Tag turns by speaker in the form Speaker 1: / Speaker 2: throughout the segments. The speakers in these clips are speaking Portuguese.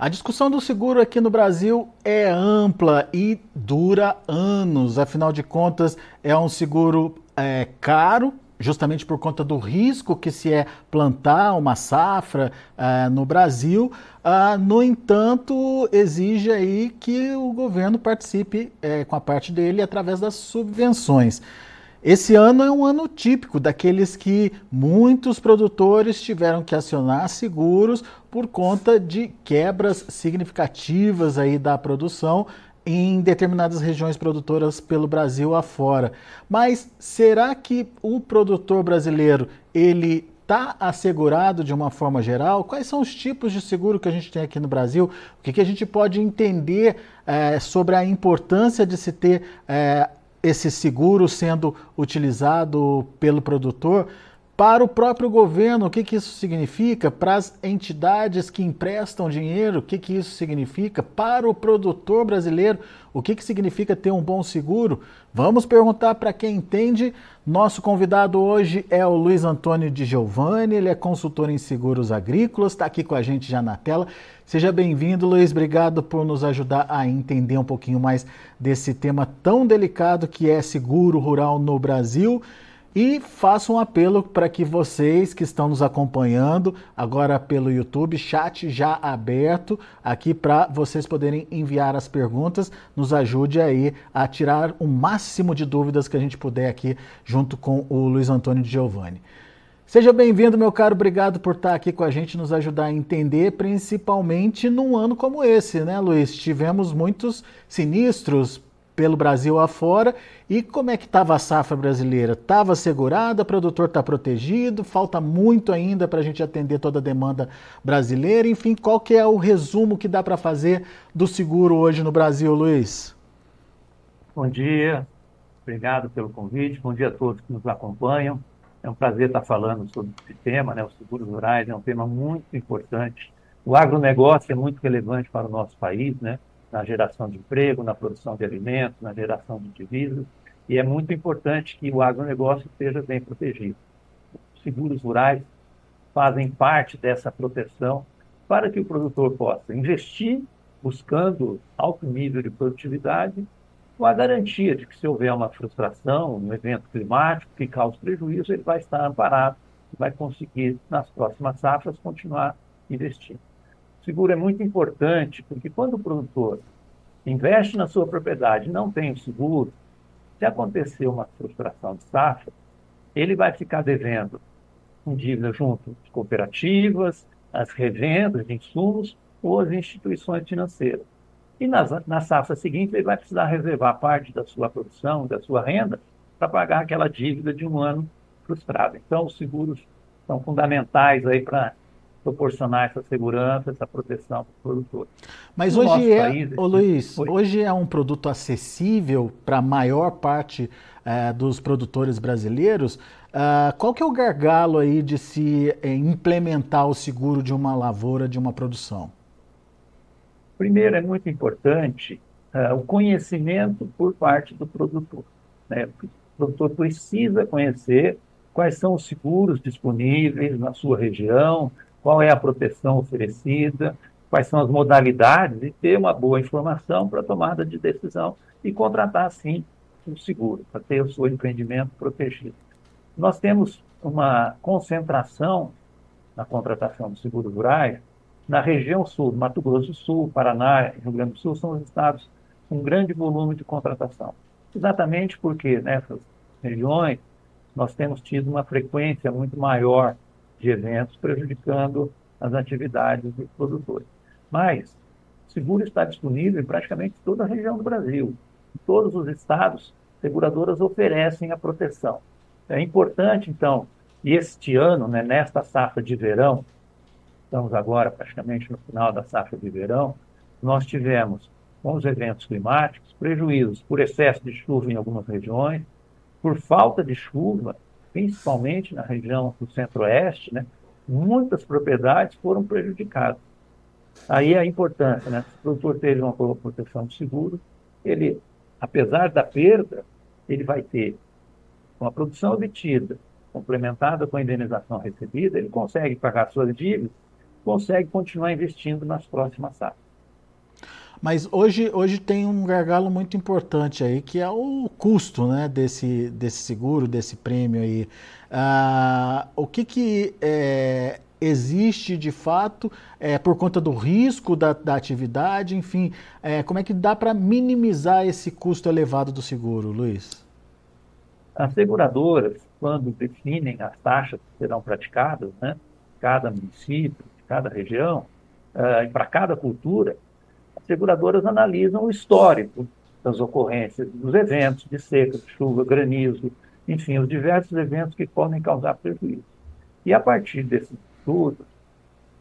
Speaker 1: A discussão do seguro aqui no Brasil é ampla e dura anos. Afinal de contas, é um seguro é, caro, justamente por conta do risco que se é plantar uma safra é, no Brasil. Ah, no entanto, exige aí que o governo participe é, com a parte dele através das subvenções. Esse ano é um ano típico daqueles que muitos produtores tiveram que acionar seguros por conta de quebras significativas aí da produção em determinadas regiões produtoras pelo Brasil afora. Mas será que o produtor brasileiro ele está assegurado de uma forma geral? Quais são os tipos de seguro que a gente tem aqui no Brasil? O que, que a gente pode entender é, sobre a importância de se ter é, esse seguro sendo utilizado pelo produtor para o próprio governo, o que, que isso significa? Para as entidades que emprestam dinheiro, o que, que isso significa? Para o produtor brasileiro, o que, que significa ter um bom seguro? Vamos perguntar para quem entende. Nosso convidado hoje é o Luiz Antônio de Giovanni, ele é consultor em seguros agrícolas, está aqui com a gente já na tela. Seja bem-vindo, Luiz. Obrigado por nos ajudar a entender um pouquinho mais desse tema tão delicado que é seguro rural no Brasil. E faço um apelo para que vocês que estão nos acompanhando agora pelo YouTube, chat já aberto aqui para vocês poderem enviar as perguntas, nos ajude aí a tirar o máximo de dúvidas que a gente puder aqui junto com o Luiz Antônio de Giovanni. Seja bem-vindo, meu caro. Obrigado por estar aqui com a gente, nos ajudar a entender, principalmente num ano como esse, né, Luiz? Tivemos muitos sinistros pelo Brasil afora. E como é que estava a safra brasileira? Estava segurada, o produtor está protegido, falta muito ainda para a gente atender toda a demanda brasileira. Enfim, qual que é o resumo que dá para fazer do seguro hoje no Brasil, Luiz?
Speaker 2: Bom dia, obrigado pelo convite, bom dia a todos que nos acompanham. É um prazer estar falando sobre esse tema, né? Os seguros rurais é um tema muito importante. O agronegócio é muito relevante para o nosso país, né? Na geração de emprego, na produção de alimentos, na geração de divisas, e é muito importante que o agronegócio esteja bem protegido. Os seguros rurais fazem parte dessa proteção para que o produtor possa investir buscando alto nível de produtividade com a garantia de que se houver uma frustração, um evento climático que cause prejuízo, ele vai estar amparado vai conseguir, nas próximas safras, continuar investindo. Seguro é muito importante, porque quando o produtor investe na sua propriedade e não tem o seguro, se acontecer uma frustração de safra, ele vai ficar devendo em dívida junto às cooperativas, às revendas de insumos ou às instituições financeiras. E nas, na safra seguinte, ele vai precisar reservar parte da sua produção, da sua renda, para pagar aquela dívida de um ano frustrado. Então, os seguros são fundamentais aí para proporcionar essa segurança, essa proteção para o produtor.
Speaker 1: Mas no hoje é, país, ô Luiz, foi... hoje é um produto acessível para a maior parte é, dos produtores brasileiros. Uh, qual que é o gargalo aí de se é, implementar o seguro de uma lavoura, de uma produção?
Speaker 2: Primeiro, é muito importante uh, o conhecimento por parte do produtor. Né? O produtor precisa conhecer quais são os seguros disponíveis na sua região, qual é a proteção oferecida, quais são as modalidades e ter uma boa informação para tomada de decisão e contratar, sim, um seguro, para ter o seu empreendimento protegido. Nós temos uma concentração na contratação de seguros rurais na região sul, Mato Grosso do Sul, Paraná Rio Grande do Sul são os estados com grande volume de contratação. Exatamente porque nessas regiões nós temos tido uma frequência muito maior de eventos, prejudicando as atividades dos produtores. Mas o seguro está disponível em praticamente toda a região do Brasil. Em todos os estados, seguradoras oferecem a proteção. É importante, então, e este ano, né, nesta safra de verão, estamos agora praticamente no final da safra de verão, nós tivemos, com os eventos climáticos, prejuízos por excesso de chuva em algumas regiões, por falta de chuva principalmente na região do centro-oeste, né, muitas propriedades foram prejudicadas. Aí a importância, né, se o produtor teve uma boa proteção de seguro, ele, apesar da perda, ele vai ter uma produção obtida, complementada com a indenização recebida, ele consegue pagar suas dívidas consegue continuar investindo nas próximas safras.
Speaker 1: Mas hoje, hoje tem um gargalo muito importante aí, que é o custo né, desse, desse seguro, desse prêmio aí. Ah, o que, que é, existe de fato é, por conta do risco da, da atividade, enfim, é, como é que dá para minimizar esse custo elevado do seguro, Luiz?
Speaker 2: As seguradoras, quando definem as taxas que serão praticadas, né, cada município, cada região, uh, e para cada cultura, seguradoras analisam o histórico das ocorrências, dos eventos de seca, de chuva, granizo, enfim, os diversos eventos que podem causar prejuízo. E a partir desses estudos,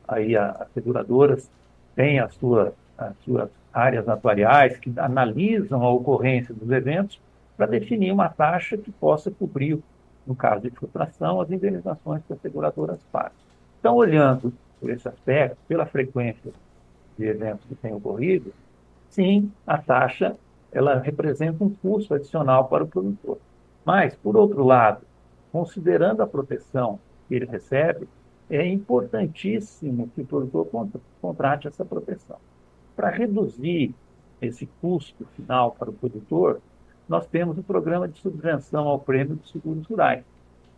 Speaker 2: aí as seguradoras têm as suas, as suas áreas atuariais que analisam a ocorrência dos eventos para definir uma taxa que possa cobrir, no caso de frustração, as indenizações que as seguradoras pagam. Então, olhando por esse aspecto, pela frequência de eventos que têm ocorrido, sim, a taxa ela representa um custo adicional para o produtor. Mas, por outro lado, considerando a proteção que ele recebe, é importantíssimo que o produtor contrate essa proteção. Para reduzir esse custo final para o produtor, nós temos o programa de subvenção ao prêmio de seguros rurais,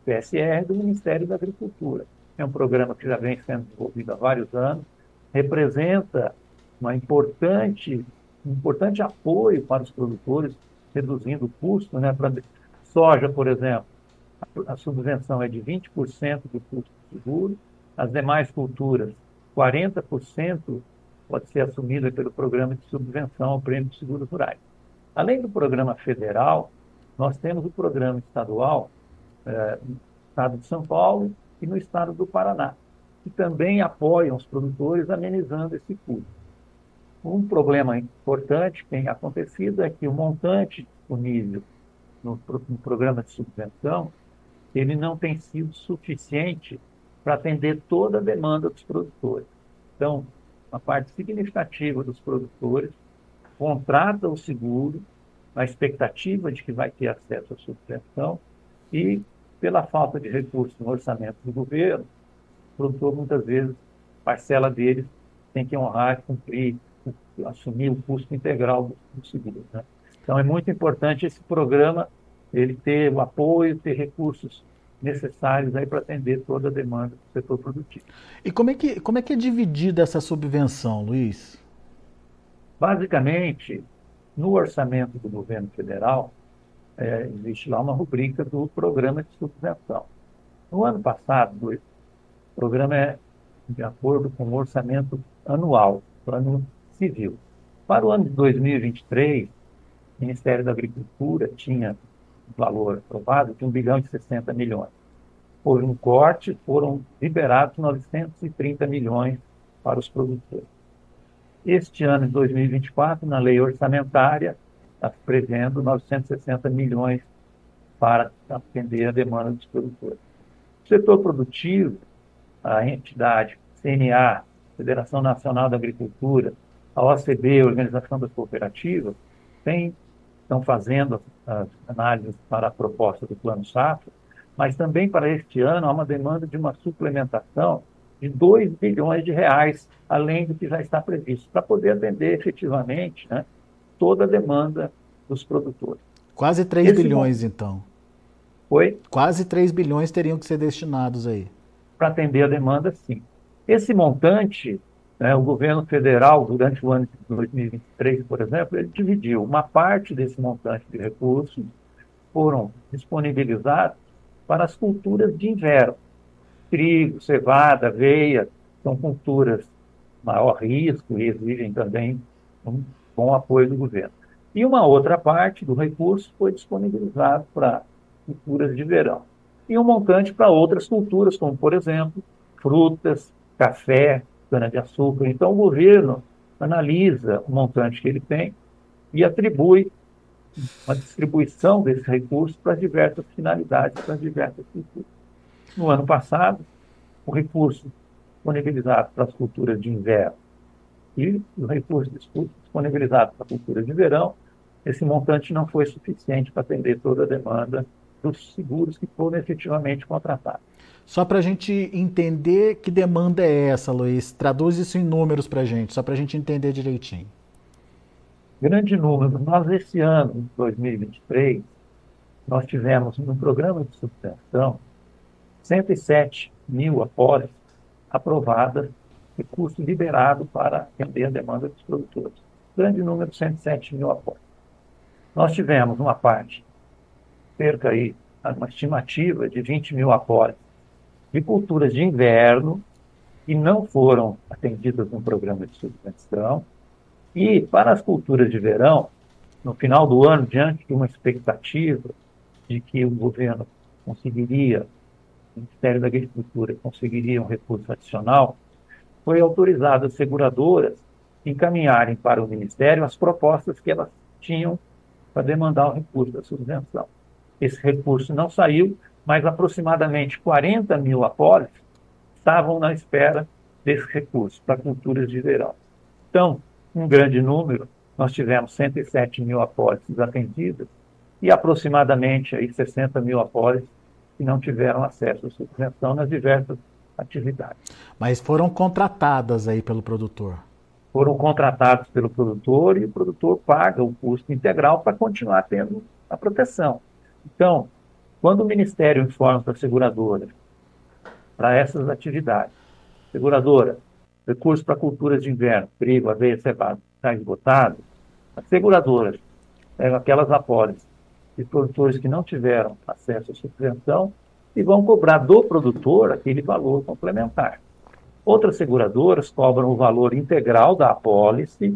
Speaker 2: PSR do Ministério da Agricultura. É um programa que já vem sendo desenvolvido há vários anos, representa uma importante, um importante apoio para os produtores, reduzindo o custo. Né? Para soja, por exemplo, a, subvenção é de 20% do custo seguro, as demais culturas, 40% pode ser assumida pelo programa de subvenção ao prêmio de seguros rurais. Além do programa federal, nós temos o programa estadual eh, no estado de São Paulo e no estado do Paraná, que também apoiam os produtores amenizando esse custo. Um problema importante que tem acontecido é que o montante disponível no, no programa de subvenção ele não tem sido suficiente para atender toda a demanda dos produtores. Então, uma parte significativa dos produtores contrata o seguro na expectativa de que vai ter acesso à subvenção e pela falta de recursos no orçamento do governo, produtor muitas vezes, parcela deles tem que honrar, cumprir, assumir o custo integral do, seguro. Né? Então é muito importante esse programa ele ter o apoio, ter recursos necessários aí para atender toda a demanda do setor produtivo.
Speaker 1: E como é que, como é, que é dividida essa subvenção, Luiz?
Speaker 2: Basicamente, no orçamento do governo federal, é, existe lá uma rubrica do programa de subvenção. No ano passado, o programa é de acordo com o orçamento anual, plano civil. Para o ano de 2023, o Ministério da Agricultura tinha um valor aprovado de 1 bilhão e 60 milhões. Houve um corte, foram liberados 930 milhões para os produtores. Este ano, de 2024, na lei orçamentária, está prevendo 960 milhões para atender a demanda dos produtores. O setor produtivo, a entidade CNA, Federação Nacional da Agricultura, a OCB, Organização das Cooperativas, tem, estão fazendo as análises para a proposta do Plano Safra, mas também para este ano há uma demanda de uma suplementação de 2 bilhões de reais, além do que já está previsto, para poder atender efetivamente né, toda a demanda dos produtores.
Speaker 1: Quase 3 Esse bilhões, então.
Speaker 2: Oi?
Speaker 1: Quase 3 bilhões teriam que ser destinados aí.
Speaker 2: Para atender a demanda, sim. Esse montante, né, o governo federal, durante o ano de 2023, por exemplo, ele dividiu uma parte desse montante de recursos foram disponibilizados para as culturas de inverno. Trigo, cevada, aveia, são culturas maior risco e exigem também um bom apoio do governo. E uma outra parte do recurso foi disponibilizado para culturas de verão. E um montante para outras culturas, como, por exemplo, frutas, café, cana-de-açúcar. Então, o governo analisa o montante que ele tem e atribui uma distribuição desse recurso para diversas finalidades, para diversas culturas. No ano passado, o recurso disponibilizado para as culturas de inverno e o recurso disponibilizado para a cultura de verão, esse montante não foi suficiente para atender toda a demanda dos seguros que foram efetivamente contratados.
Speaker 1: Só para a gente entender que demanda é essa, Luiz, traduz isso em números para a gente, só para a gente entender direitinho.
Speaker 2: Grande número. Nós, esse ano, 2023, nós tivemos no programa de subvenção 107 mil apólices aprovadas, recurso liberado para atender a demanda dos produtores. Grande número, 107 mil apólices. Nós tivemos uma parte, cerca aí, uma estimativa de 20 mil apólices de culturas de inverno que não foram atendidas no programa de subvenção. E para as culturas de verão, no final do ano, diante de uma expectativa de que o governo conseguiria, o Ministério da Agricultura conseguiria um recurso adicional, foi autorizado as seguradoras encaminharem para o Ministério as propostas que elas tinham para demandar o recurso da subvenção. Esse recurso não saiu, mas aproximadamente 40 mil apólices estavam na espera desse recurso para culturas de verão. Então, um grande número, nós tivemos 107 mil apólices atendidas, e aproximadamente aí 60 mil apólices que não tiveram acesso à subvenção nas diversas atividades.
Speaker 1: Mas foram contratadas aí pelo produtor?
Speaker 2: Foram contratados pelo produtor e o produtor paga o custo integral para continuar tendo a proteção. Então, quando o Ministério informa para a seguradora para essas atividades, seguradora, recurso para culturas de inverno, trigo, aveia, cevada, está esgotado, as seguradoras aquelas apólices de produtores que não tiveram acesso à subvenção e vão cobrar do produtor aquele valor complementar. Outras seguradoras cobram o valor integral da apólice,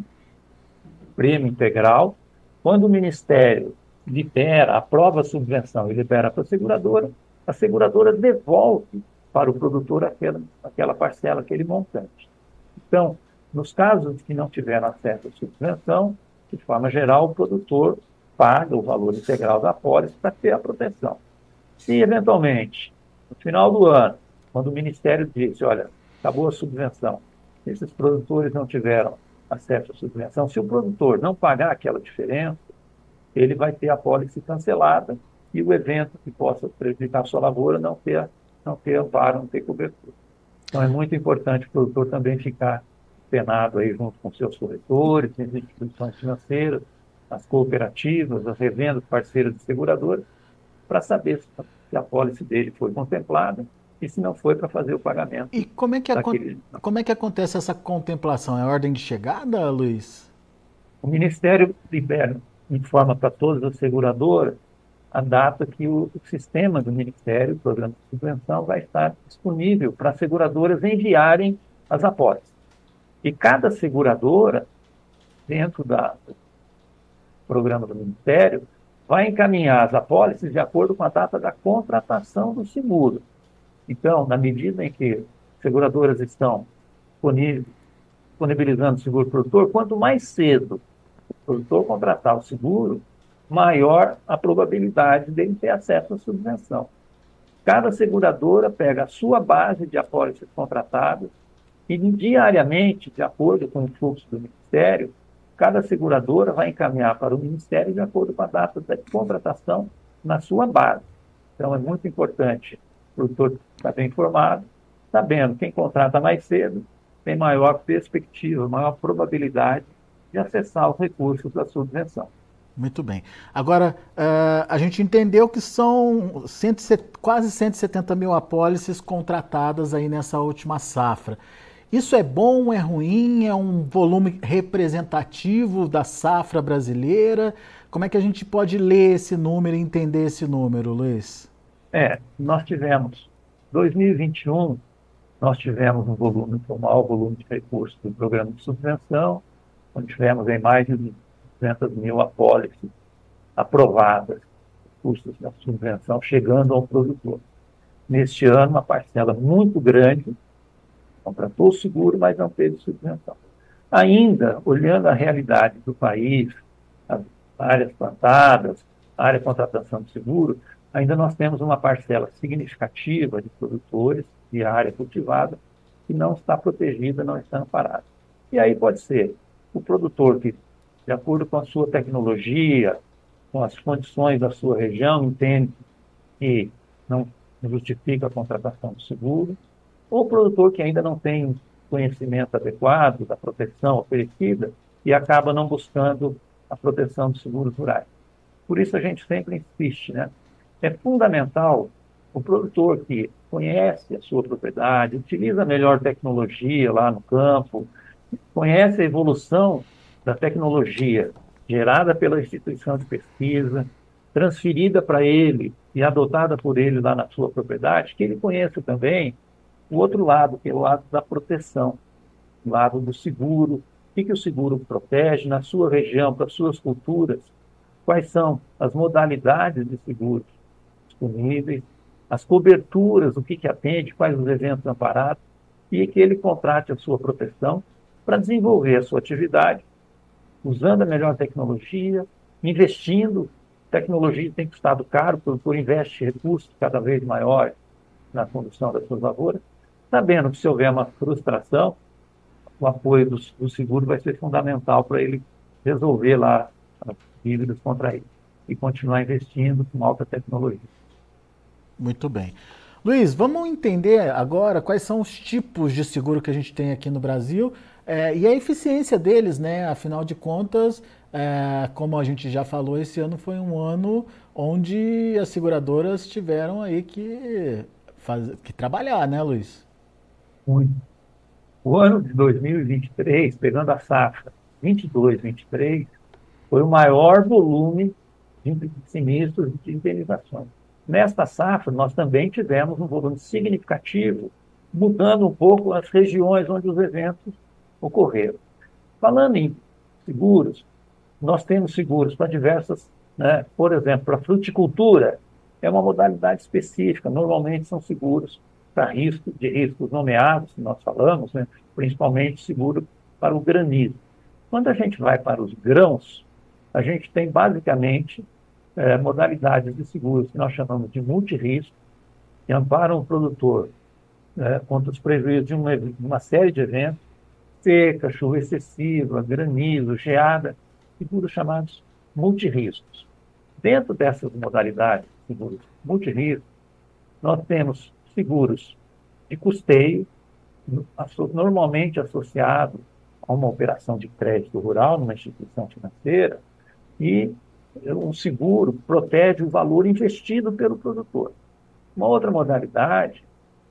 Speaker 2: prêmio integral. Quando o Ministério libera, aprova a subvenção e libera para a seguradora, a seguradora devolve para o produtor aquela, aquela parcela, aquele montante. Então, nos casos que não tiveram acesso à subvenção, de forma geral, o produtor paga o valor integral da apólice para ter a proteção. Se, eventualmente, no final do ano, quando o Ministério disse, olha, acabou a subvenção, esses produtores não tiveram acesso à subvenção, se o produtor não pagar aquela diferença, ele vai ter a apólice cancelada e o evento que possa prejudicar a sua lavoura não ter, não ter amparo, não ter cobertura. Então é muito importante o produtor também ficar penado aí junto com seus corretores, as instituições financeiras, as cooperativas, as revendas parceiras de seguradoras, para saber se a pólice dele foi contemplada e se não foi para fazer o pagamento.
Speaker 1: E como é, que daquele... como é que acontece essa contemplação? É ordem de chegada, Luiz?
Speaker 2: O Ministério libera, informa para todas as seguradoras a data que o, o sistema do Ministério, o programa de subvenção, vai estar disponível para as seguradoras enviarem as apólices. E cada seguradora, dentro da, programa do Ministério, vai encaminhar as apólices de acordo com a data da contratação do seguro. Então, na medida em que seguradoras estão disponibilizando o seguro produtor, quanto mais cedo produtor contratar o seguro, maior a probabilidade dele ter acesso à subvenção. Cada seguradora pega a sua base de apólices contratadas e diariamente, de acordo com o fluxo do Ministério, cada seguradora vai encaminhar para o Ministério de acordo com a data da contratação na sua base. Então, é muito importante o produtor estar bem informado, sabendo quem contrata mais cedo tem maior perspectiva, maior probabilidade de acessar os recursos da subvenção.
Speaker 1: Muito bem. Agora, uh, a gente entendeu que são 170, quase 170 mil apólices contratadas aí nessa última safra. Isso é bom, é ruim, é um volume representativo da safra brasileira? Como é que a gente pode ler esse número e entender esse número, Luiz?
Speaker 2: É, nós tivemos, 2021, nós tivemos um volume, um maior volume de recursos do programa de subvenção, onde tivemos em mais de 200 mil apólices aprovadas, custos da subvenção chegando ao produtor. Neste ano, uma parcela muito grande contratou o seguro, mas não teve subvenção. Ainda, olhando a realidade do país, as áreas plantadas, a área de contratação de seguro, ainda nós temos uma parcela significativa de produtores de área cultivada que não está protegida, não está amparada. E aí pode ser o produtor que, de acordo com a sua tecnologia, com as condições da sua região, entende que não justifica a contratação do seguro, ou o produtor que ainda não tem conhecimento adequado da proteção oferecida e acaba não buscando a proteção dos seguros rurais. Por isso a gente sempre insiste, né? É fundamental o produtor que conhece a sua propriedade, utiliza a melhor tecnologia lá no campo, conhece a evolução da tecnologia gerada pela instituição de pesquisa, transferida para ele e adotada por ele lá na sua propriedade, que ele conheça também o outro lado, que é o lado da proteção, o lado do seguro, o que, que o seguro protege na sua região, para suas culturas, quais são as modalidades de seguros disponíveis, as coberturas, o que, que atende, quais os eventos amparados, e que ele contrate a sua proteção para desenvolver a sua atividade, usando a melhor tecnologia, investindo. Tecnologia tem custado caro, o produtor investe recursos cada vez maiores na condução das suas lavouras, sabendo que se houver uma frustração, o apoio do, do seguro vai ser fundamental para ele resolver lá as dívidas contra ele e continuar investindo com alta tecnologia.
Speaker 1: Muito bem. Luiz, vamos entender agora quais são os tipos de seguro que a gente tem aqui no Brasil é, e a eficiência deles, né? Afinal de contas, é, como a gente já falou, esse ano foi um ano onde as seguradoras tiveram aí que, faz, que trabalhar, né, Luiz?
Speaker 2: Muito. O ano de 2023, pegando a safra 22, 23, foi o maior volume de sinistros de indenizações. Nesta safra, nós também tivemos um volume significativo, mudando um pouco as regiões onde os eventos ocorreram. Falando em seguros, nós temos seguros para diversas, né, por exemplo, para fruticultura, é uma modalidade específica, normalmente são seguros para risco, de riscos nomeados, que nós falamos, né, principalmente seguro para o granizo. Quando a gente vai para os grãos, a gente tem basicamente é, modalidades de seguros que nós chamamos de multirisco, que amparam o produtor é, contra os prejuízos de uma, uma, série de eventos, seca, chuva excessiva, granizo, geada, seguros chamados multiriscos. Dentro dessas modalidades, seguros multiriscos, nós temos seguros de custeio, normalmente associado a uma operação de crédito rural numa instituição financeira, e um seguro protege o valor investido pelo produtor. Uma outra modalidade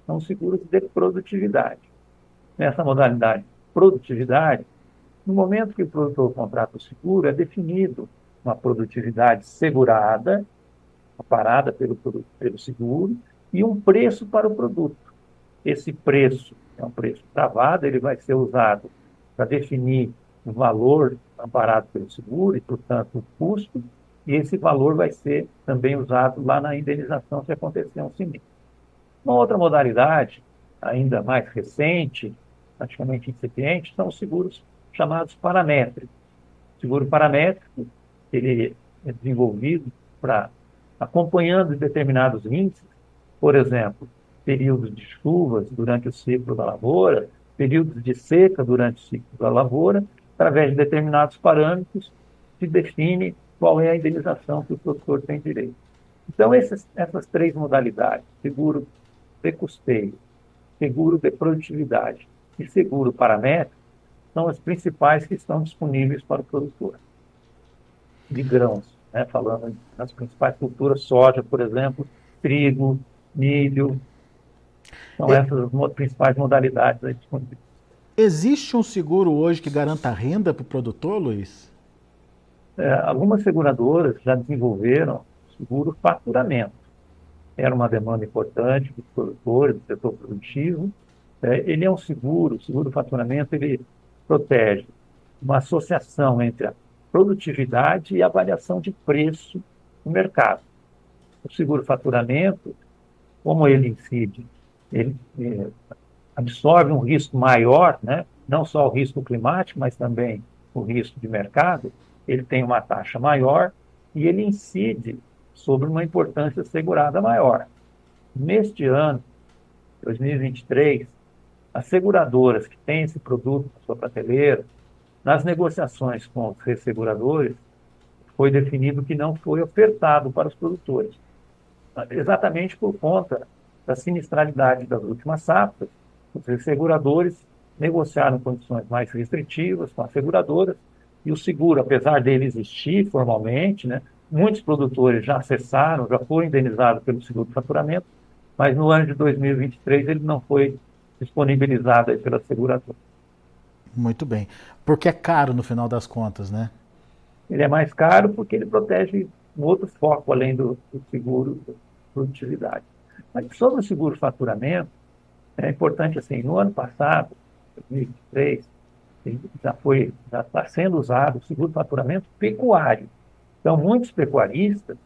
Speaker 2: são os seguros de produtividade. Nessa modalidade produtividade, no momento que o produtor contrata o seguro, é definido uma produtividade segurada, parada pelo, pelo seguro, e um preço para o produto. Esse preço é um preço travado, ele vai ser usado para definir o valor amparado pelo seguro e, portanto, o custo, e esse valor vai ser também usado lá na indenização se acontecer um sinistro. Uma outra modalidade, ainda mais recente, praticamente incipiente, são os seguros chamados paramétricos. O seguro paramétrico, ele é desenvolvido para acompanhando determinados índices, por exemplo, períodos de chuvas durante o ciclo da lavoura, períodos de seca durante o ciclo da lavoura, através de determinados parâmetros, se define qual é a indenização que o produtor tem direito. Então, essas, essas três modalidades, seguro de custeio, seguro de produtividade e seguro paramétrico, são as principais que estão disponíveis para o produtor de grãos, né? falando nas principais culturas, soja, por exemplo, trigo, milho, são é. essas as principais modalidades disponíveis.
Speaker 1: Existe um seguro hoje que garanta renda para o produtor, Luiz?
Speaker 2: É, algumas seguradoras já desenvolveram seguro faturamento. Era uma demanda importante dos produtores, do setor produtivo. É, ele é um seguro, o seguro faturamento, ele protege uma associação entre a produtividade e a variação de preço no mercado. O seguro faturamento, como ele incide, ele é, absorve um risco maior, né? não só o risco climático, mas também o risco de mercado, ele tem uma taxa maior e ele incide sobre uma importância segurada maior. Neste ano, 2023, as seguradoras que têm esse produto na sua prateleira, nas negociações com os resseguradores, foi definido que não foi ofertado para os produtores. exatamente por conta da sinistralidade das últimas safras. Os seguradores negociaram condições mais restritivas com as seguradoras e o seguro, apesar dele existir formalmente, né, muitos produtores já acessaram, já foram indenizados pelo seguro de faturamento, mas no ano de 2023 ele não foi disponibilizado pela seguradora.
Speaker 1: Muito bem. Porque é caro no final das contas, né?
Speaker 2: Ele é mais caro porque ele protege um outro foco além do, do seguro de produtividade. Mas sobre o seguro faturamento, é importante assim, no ano passado, 2023, já foi, já está sendo usado o seguro faturamento pecuário. Então, muitos pecuaristas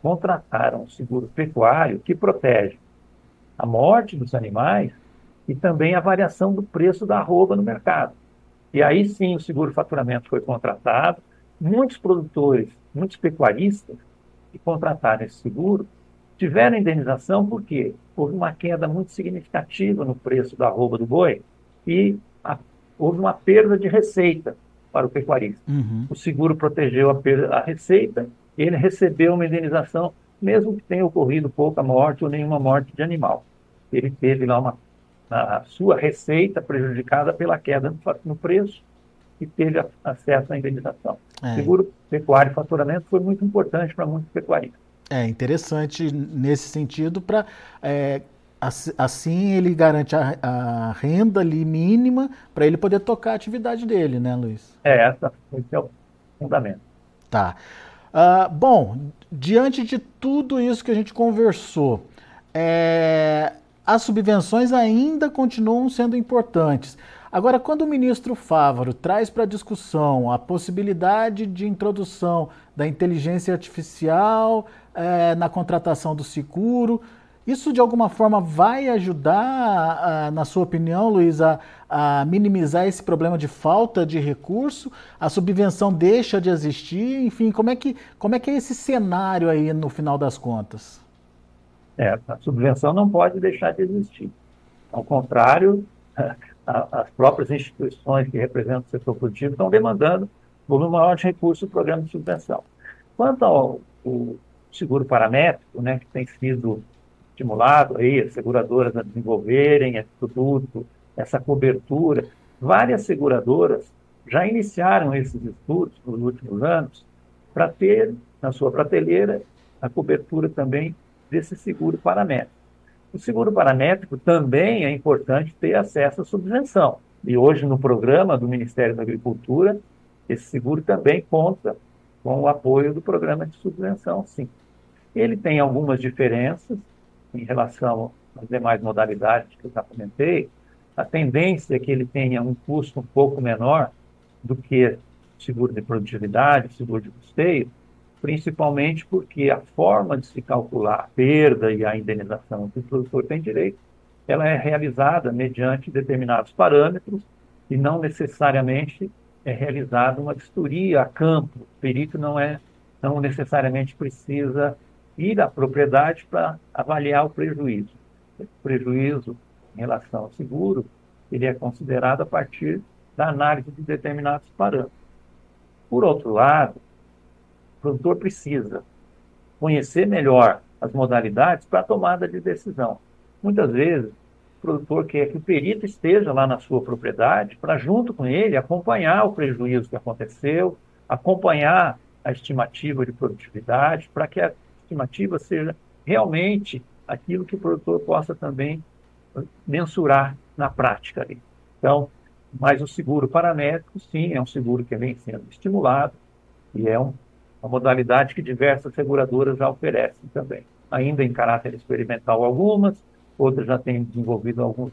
Speaker 2: contrataram o seguro pecuário que protege a morte dos animais e também a variação do preço da arroba no mercado. E aí sim o seguro faturamento foi contratado. Muitos produtores, muitos pecuaristas que contrataram esse seguro tiveram indenização porque houve uma queda muito significativa no preço da arroba do boi e a, houve uma perda de receita para o pecuarista. Uhum. O seguro protegeu a, perda, a receita, ele recebeu uma indenização, mesmo que tenha ocorrido pouca morte ou nenhuma morte de animal. Ele teve lá uma a sua receita prejudicada pela queda no preço e teve acesso à indenização. É. Seguro pecuário e faturamento foi muito importante para muitos pecuaristas.
Speaker 1: É interessante nesse sentido para é, assim ele garante a, a renda ali mínima para ele poder tocar a atividade dele, né, Luiz?
Speaker 2: É, essa, esse é o fundamento.
Speaker 1: Tá. Uh, bom, diante de tudo isso que a gente conversou, é, as subvenções ainda continuam sendo importantes. Agora, quando o ministro Fávaro traz para discussão a possibilidade de introdução da inteligência artificial é, na contratação do seguro, isso de alguma forma vai ajudar, na sua opinião, Luiz, a, a, minimizar esse problema de falta de recurso? A subvenção deixa de existir? Enfim, como é que, como é, que é esse cenário aí no final das contas?
Speaker 2: É, a subvenção não pode deixar de existir. Ao contrário, as próprias instituições que representam o setor produtivo estão demandando volume maior de recursos do programa de subvenção. Quanto ao seguro paramétrico, né, que tem sido estimulado aí as seguradoras a desenvolverem esse produto, essa cobertura, várias seguradoras já iniciaram esses estudos nos últimos anos para ter na sua prateleira a cobertura também desse seguro paramétrico. O seguro paramétrico também é importante ter acesso à subvenção. E hoje, no programa do Ministério da Agricultura, esse seguro também conta com o apoio do programa de subvenção, sim. Ele tem algumas diferenças em relação às demais modalidades que eu já comentei. A tendência é que ele tenha um custo um pouco menor do que seguro de produtividade, seguro de custeio, principalmente porque a forma de se calcular a perda e a indenização que o produtor tem direito, ela é realizada mediante determinados parâmetros e não necessariamente é realizada uma vistoria a campo. O perito não é não necessariamente precisa ir à propriedade para avaliar o prejuízo. O prejuízo em relação ao seguro, ele é considerado a partir da análise de determinados parâmetros. Por outro lado, produtor precisa conhecer melhor as modalidades para a tomada de decisão. Muitas vezes, o produtor quer que o perito esteja lá na sua propriedade para, junto com ele, acompanhar o prejuízo que aconteceu, acompanhar a estimativa de produtividade, para que a estimativa seja realmente aquilo que o produtor possa também mensurar na prática. Ali. Então, mas o seguro paramétrico, sim, é um seguro que vem sendo estimulado e é um uma modalidade que diversas seguradoras já oferecem também. Ainda em caráter experimental algumas, outras já têm desenvolvido alguns.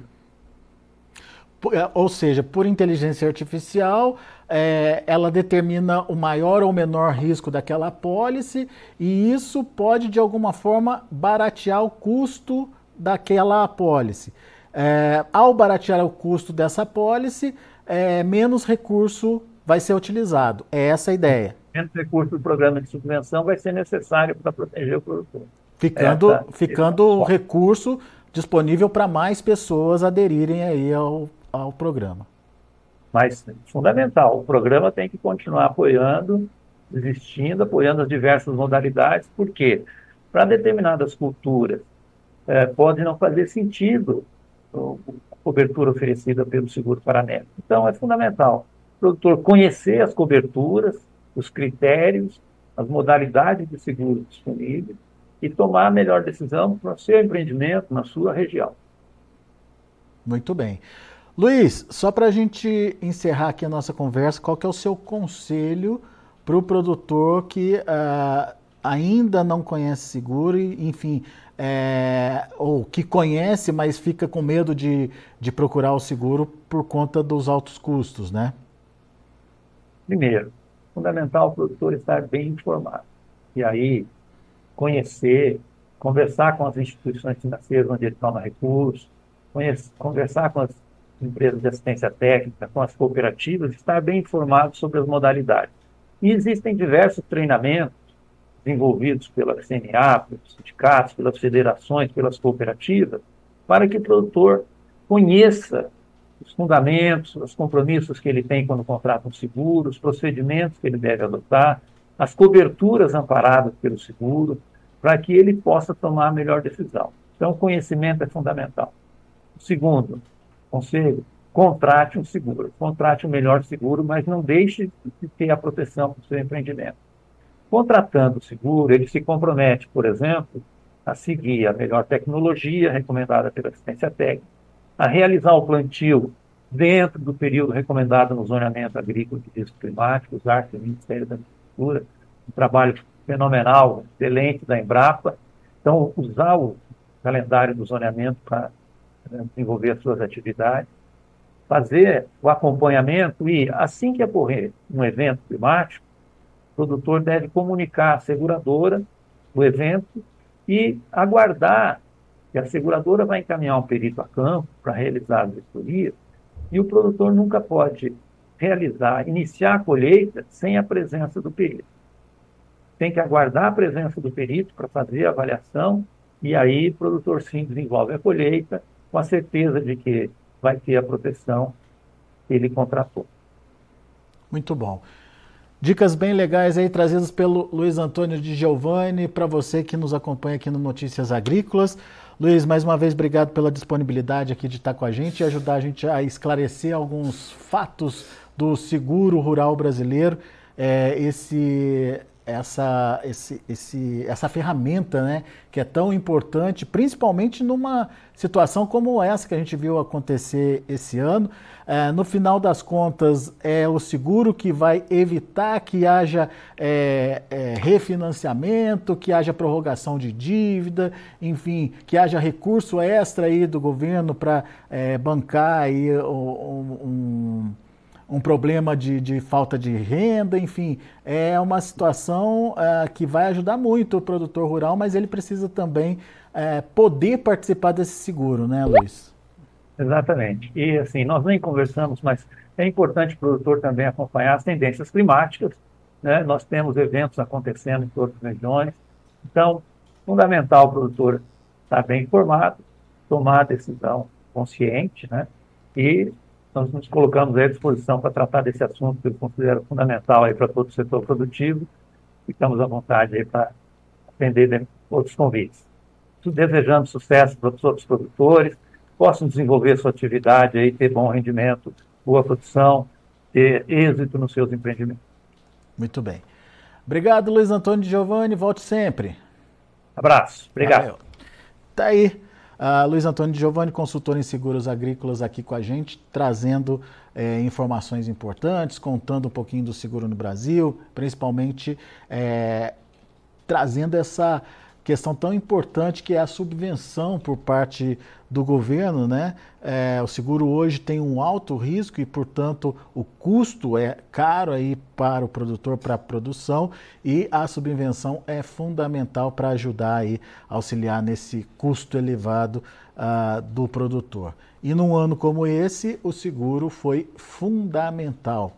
Speaker 1: É, ou seja, por inteligência artificial, é, ela determina o maior ou menor risco daquela apólice e isso pode, de alguma forma, baratear o custo daquela apólice. É, ao baratear o custo dessa apólice, é, menos recurso vai ser utilizado. É essa a ideia
Speaker 2: menos recursos do programa de subvenção vai ser necessário para proteger o produtor.
Speaker 1: Ficando, Essa, ficando recurso disponível para mais pessoas aderirem aí ao, ao programa.
Speaker 2: Mas fundamental, o programa tem que continuar apoiando, existindo, apoiando as diversas modalidades, porque Para determinadas culturas, é, pode não fazer sentido a cobertura oferecida pelo seguro paramédico. Então, é fundamental o produtor conhecer as coberturas, os critérios, as modalidades de seguro disponíveis e tomar a melhor decisão para o seu empreendimento na sua região.
Speaker 1: Muito bem. Luiz, só para a gente encerrar aqui a nossa conversa, qual que é o seu conselho para o produtor que uh, ainda não conhece seguro, e, enfim, é, ou que conhece, mas fica com medo de, de procurar o seguro por conta dos altos custos, né?
Speaker 2: Primeiro, fundamental o produtor estar bem informado. E aí, conhecer, conversar com as instituições financeiras onde ele toma recursos, conversar com as empresas de assistência técnica, com as cooperativas, estar bem informado sobre as modalidades. E existem diversos treinamentos desenvolvidos pela CNA, pelos sindicatos, pelas federações, pelas cooperativas, para que o produtor conheça os fundamentos, os compromissos que ele tem quando contrata um seguro, os procedimentos que ele deve adotar, as coberturas amparadas pelo seguro, para que ele possa tomar a melhor decisão. Então, conhecimento é fundamental. Segundo conselho, contrate um seguro. Contrate o um melhor seguro, mas não deixe de ter a proteção para o seu empreendimento. Contratando o seguro, ele se compromete, por exemplo, a seguir a melhor tecnologia recomendada pela assistência técnica, a realizar o plantio dentro do período recomendado no zoneamento agrícola de risco climático, usar o Ministério da Agricultura, um trabalho fenomenal, excelente da Embrapa. Então, usar o calendário do zoneamento para né, desenvolver as suas atividades, fazer o acompanhamento e, assim que ocorrer um evento climático, o produtor deve comunicar à seguradora o evento e aguardar que a seguradora vai encaminhar um perito a campo para realizar a vistoria e o produtor nunca pode realizar, iniciar a colheita sem a presença do perito. Tem que aguardar a presença do perito para fazer a avaliação e aí o produtor sim desenvolve a colheita com a certeza de que vai ter a proteção que ele contratou.
Speaker 1: Muito bom. Dicas bem legais aí trazidas pelo Luiz Antônio de Giovanni para você que nos acompanha aqui no Notícias Agrícolas. Luiz, mais uma vez, obrigado pela disponibilidade aqui de estar com a gente e ajudar a gente a esclarecer alguns fatos do seguro rural brasileiro. É, esse essa, esse, esse, essa ferramenta né, que é tão importante, principalmente numa situação como essa que a gente viu acontecer esse ano. É, no final das contas, é o seguro que vai evitar que haja é, é, refinanciamento, que haja prorrogação de dívida, enfim, que haja recurso extra aí do governo para é, bancar aí um, um um problema de, de, falta de renda, enfim, é uma situação uh, que vai ajudar muito o produtor rural, mas ele precisa também uh, poder participar desse seguro, né, Luiz?
Speaker 2: Exatamente. E assim, nós nem conversamos, mas é importante o produtor também acompanhar as tendências climáticas. Né? Nós temos eventos acontecendo em todas as regiões. Então, fundamental o produtor estar bem informado, tomar a decisão consciente, né? E nós nos colocamos à disposição para tratar desse assunto que eu considero fundamental aí para todo o setor produtivo. Ficamos à vontade aí para atender outros convites. Desejando sucesso para todos os produtores, possam desenvolver sua atividade aí, ter bom rendimento, boa produção, ter êxito nos seus empreendimentos.
Speaker 1: Muito bem. Obrigado, Luiz Antônio Giovanni. Volte sempre.
Speaker 2: Abraço. Obrigado. Valeu.
Speaker 1: Tá aí. Uh, Luiz Antônio Giovanni, consultor em seguros agrícolas, aqui com a gente, trazendo é, informações importantes, contando um pouquinho do seguro no Brasil, principalmente é, trazendo essa questão tão importante que é a subvenção por parte do governo, né? É, o seguro hoje tem um alto risco e, portanto, o custo é caro aí para o produtor, para a produção, e a subvenção é fundamental para ajudar aí, auxiliar nesse custo elevado uh, do produtor. E num ano como esse, o seguro foi fundamental.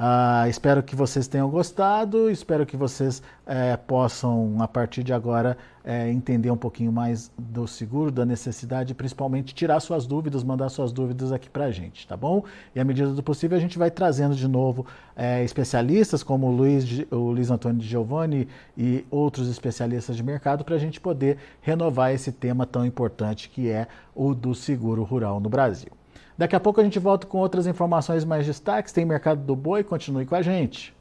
Speaker 1: Ah, espero que vocês tenham gostado, espero que vocês é, possam, a partir de agora, é, entender um pouquinho mais do seguro, da necessidade, principalmente tirar suas dúvidas, mandar suas dúvidas aqui para a gente, tá bom? E à medida do possível, a gente vai trazendo de novo é, especialistas como o Luiz, o Luiz Antônio de Giovanni e outros especialistas de mercado para a gente poder renovar esse tema tão importante que é o do seguro rural no Brasil. Daqui a pouco a gente volta com outras informações mais destaques. Tem Mercado do Boi, continue com a gente.